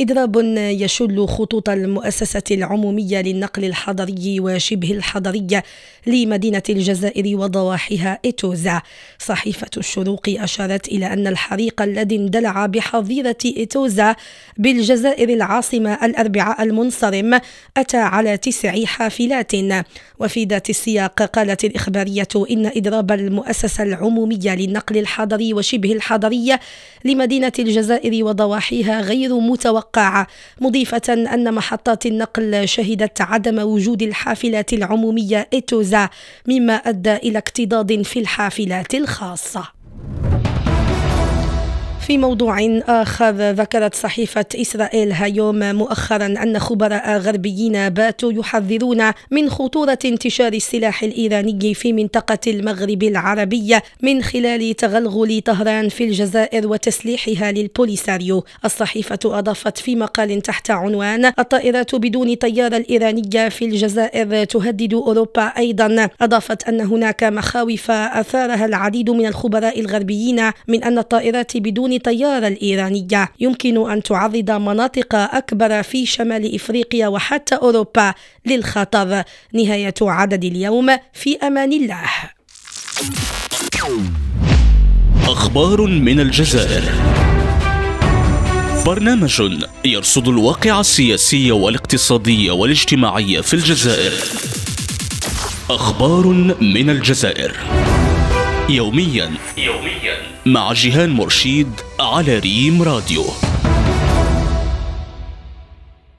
إضراب يشل خطوط المؤسسة العمومية للنقل الحضري وشبه الحضري لمدينة الجزائر وضواحيها إتوزا. صحيفة الشروق أشارت إلى أن الحريق الذي اندلع بحظيرة إتوزا بالجزائر العاصمة الأربعاء المنصرم أتى على تسع حافلات. وفي ذات السياق قالت الإخبارية إن إضراب المؤسسة العمومية للنقل الحضري وشبه الحضري لمدينة الجزائر وضواحيها غير متوقع المتوقع مضيفة أن محطات النقل شهدت عدم وجود الحافلات العمومية إتوزا مما أدى إلى اكتضاد في الحافلات الخاصة. في موضوع آخر ذكرت صحيفة إسرائيل هايوم مؤخرا أن خبراء غربيين باتوا يحذرون من خطورة انتشار السلاح الإيراني في منطقة المغرب العربي من خلال تغلغل طهران في الجزائر وتسليحها للبوليساريو. الصحيفة أضافت في مقال تحت عنوان الطائرات بدون طيار الإيرانية في الجزائر تهدد أوروبا أيضا. أضافت أن هناك مخاوف أثارها العديد من الخبراء الغربيين من أن الطائرات بدون الطيارة الإيرانية. يمكن أن تعرض مناطق أكبر في شمال إفريقيا وحتى أوروبا للخطر. نهاية عدد اليوم في أمان الله. أخبار من الجزائر. برنامج يرصد الواقع السياسي والاقتصادي والاجتماعي في الجزائر. أخبار من الجزائر. يوميا يوميا مع جيهان مرشيد على ريم راديو.